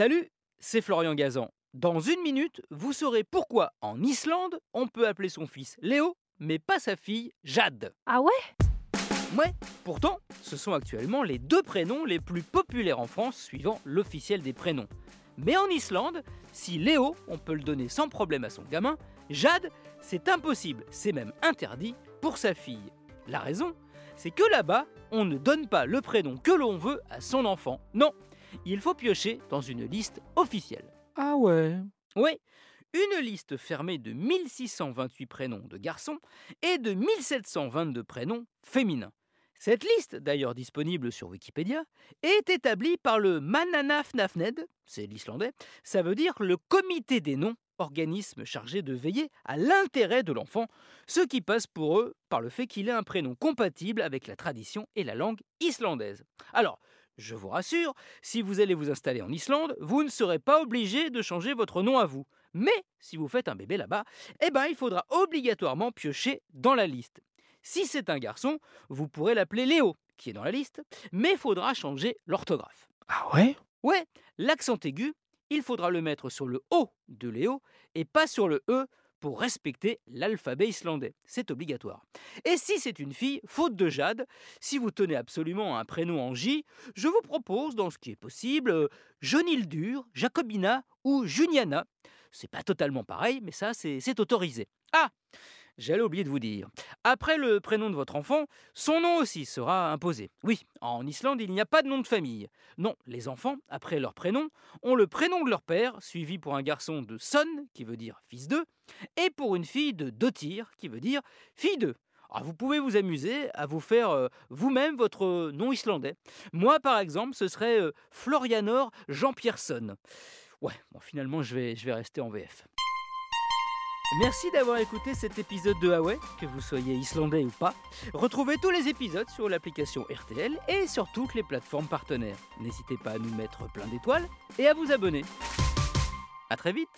Salut, c'est Florian Gazan. Dans une minute, vous saurez pourquoi en Islande, on peut appeler son fils Léo, mais pas sa fille Jade. Ah ouais? Ouais, pourtant, ce sont actuellement les deux prénoms les plus populaires en France suivant l'officiel des prénoms. Mais en Islande, si Léo, on peut le donner sans problème à son gamin, Jade, c'est impossible, c'est même interdit pour sa fille. La raison, c'est que là-bas, on ne donne pas le prénom que l'on veut à son enfant. Non, il faut piocher dans une liste officielle. Ah ouais Oui, une liste fermée de 1628 prénoms de garçons et de 1722 prénoms féminins. Cette liste, d'ailleurs disponible sur Wikipédia, est établie par le Mananafnafned, c'est l'islandais, ça veut dire le comité des noms, organisme chargé de veiller à l'intérêt de l'enfant, ce qui passe pour eux par le fait qu'il ait un prénom compatible avec la tradition et la langue islandaise. Alors, je vous rassure, si vous allez vous installer en Islande, vous ne serez pas obligé de changer votre nom à vous. Mais si vous faites un bébé là-bas, eh ben il faudra obligatoirement piocher dans la liste. Si c'est un garçon, vous pourrez l'appeler Léo, qui est dans la liste, mais il faudra changer l'orthographe. Ah ouais? Ouais, l'accent aigu, il faudra le mettre sur le O de Léo et pas sur le E pour respecter l'alphabet islandais. C'est obligatoire. Et si c'est une fille, faute de Jade, si vous tenez absolument un prénom en J, je vous propose, dans ce qui est possible, euh, Jonildur, Jacobina ou Juniana. C'est pas totalement pareil, mais ça, c'est autorisé. Ah J'allais oublier de vous dire. Après le prénom de votre enfant, son nom aussi sera imposé. Oui, en Islande, il n'y a pas de nom de famille. Non, les enfants, après leur prénom, ont le prénom de leur père, suivi pour un garçon de son, qui veut dire fils d'eux, et pour une fille de dotir, qui veut dire fille d'eux. Alors, vous pouvez vous amuser à vous faire euh, vous-même votre nom islandais. Moi, par exemple, ce serait euh, Florianor Jean-Pierreson. Ouais, bon, finalement, je vais, je vais rester en VF. Merci d'avoir écouté cet épisode de Huawei, que vous soyez islandais ou pas. Retrouvez tous les épisodes sur l'application RTL et sur toutes les plateformes partenaires. N'hésitez pas à nous mettre plein d'étoiles et à vous abonner. A très vite